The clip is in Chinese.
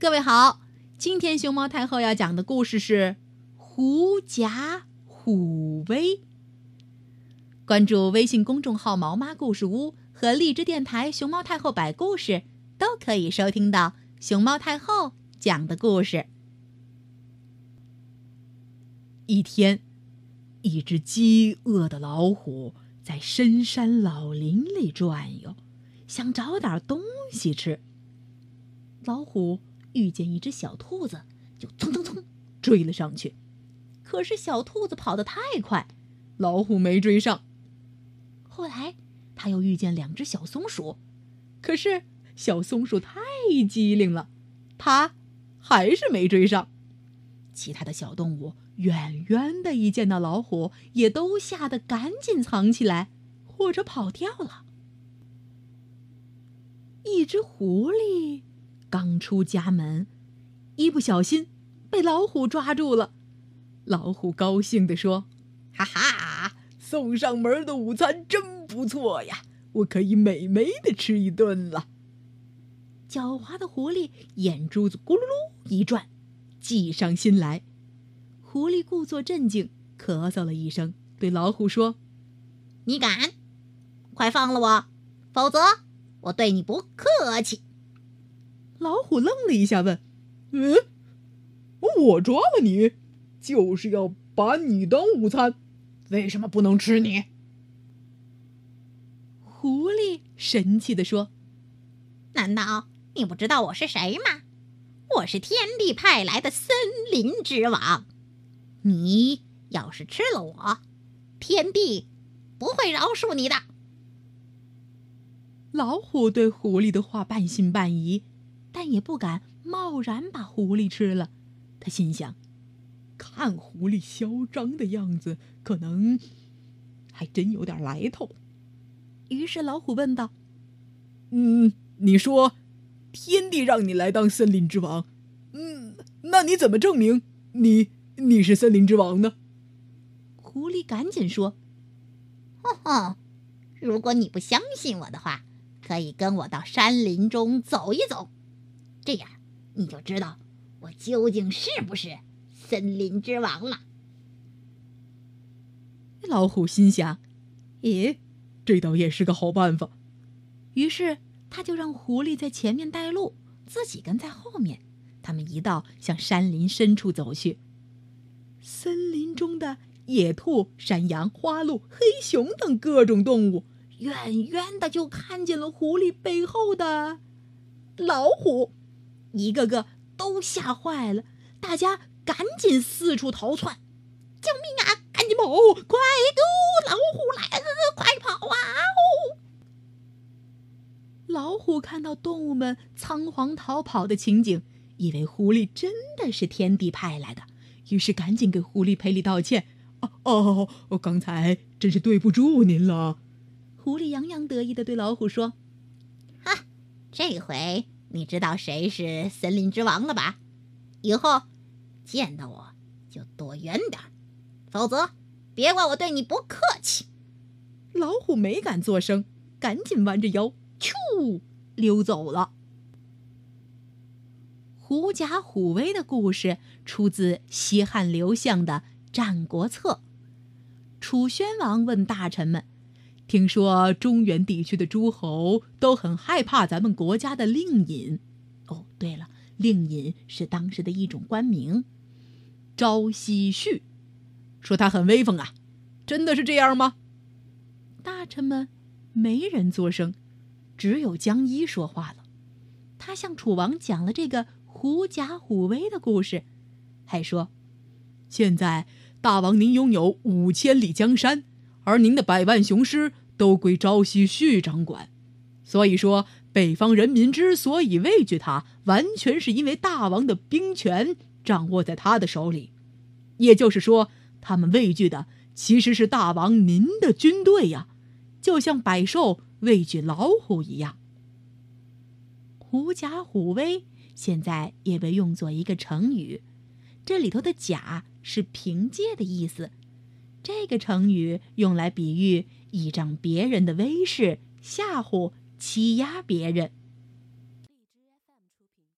各位好，今天熊猫太后要讲的故事是《狐假虎威》。关注微信公众号“毛妈故事屋”和荔枝电台“熊猫太后摆故事”，都可以收听到熊猫太后讲的故事。一天，一只饥饿的老虎在深山老林里转悠，想找点东西吃。老虎。遇见一只小兔子，就蹭蹭蹭追了上去。可是小兔子跑得太快，老虎没追上。后来他又遇见两只小松鼠，可是小松鼠太机灵了，它还是没追上。其他的小动物远远的一见到老虎，也都吓得赶紧藏起来，或者跑掉了。一只狐狸。刚出家门，一不小心被老虎抓住了。老虎高兴地说：“哈哈，送上门的午餐真不错呀，我可以美美的吃一顿了。”狡猾的狐狸眼珠子咕噜噜一转，计上心来。狐狸故作镇静，咳嗽了一声，对老虎说：“你敢？快放了我，否则我对你不客气。”老虎愣了一下，问：“嗯，我抓了你，就是要把你当午餐，为什么不能吃你？”狐狸神气地说：“难道你不知道我是谁吗？我是天帝派来的森林之王。你要是吃了我，天帝不会饶恕你的。”老虎对狐狸的话半信半疑。但也不敢贸然把狐狸吃了，他心想：看狐狸嚣张的样子，可能还真有点来头。于是老虎问道：“嗯，你说天帝让你来当森林之王，嗯，那你怎么证明你你是森林之王呢？”狐狸赶紧说：“哼哼，如果你不相信我的话，可以跟我到山林中走一走。”这样，你就知道我究竟是不是森林之王了。老虎心想：“咦，这倒也是个好办法。”于是他就让狐狸在前面带路，自己跟在后面。他们一道向山林深处走去。森林中的野兔、山羊、花鹿、黑熊等各种动物，远远的就看见了狐狸背后的老虎。一个个都吓坏了，大家赶紧四处逃窜！救命啊！赶紧跑！快丢！老虎来了，快跑啊！老虎看到动物们仓皇逃跑的情景，以为狐狸真的是天帝派来的，于是赶紧给狐狸赔礼道歉：“哦哦，刚才真是对不住您了。”狐狸洋洋得意的对老虎说：“哈，这回……”你知道谁是森林之王了吧？以后见到我就躲远点否则别怪我对你不客气。老虎没敢作声，赶紧弯着腰，咻，溜走了。狐假虎威的故事出自西汉刘向的《战国策》。楚宣王问大臣们。听说中原地区的诸侯都很害怕咱们国家的令尹。哦，对了，令尹是当时的一种官名。朝夕旭说他很威风啊，真的是这样吗？大臣们没人作声，只有江一说话了。他向楚王讲了这个狐假虎威的故事，还说：现在大王您拥有五千里江山，而您的百万雄师。都归朝夕旭掌管，所以说北方人民之所以畏惧他，完全是因为大王的兵权掌握在他的手里。也就是说，他们畏惧的其实是大王您的军队呀，就像百兽畏惧老虎一样。狐假虎威现在也被用作一个成语，这里头的“假”是凭借的意思。这个成语用来比喻。倚仗别人的威势吓唬、欺压别人。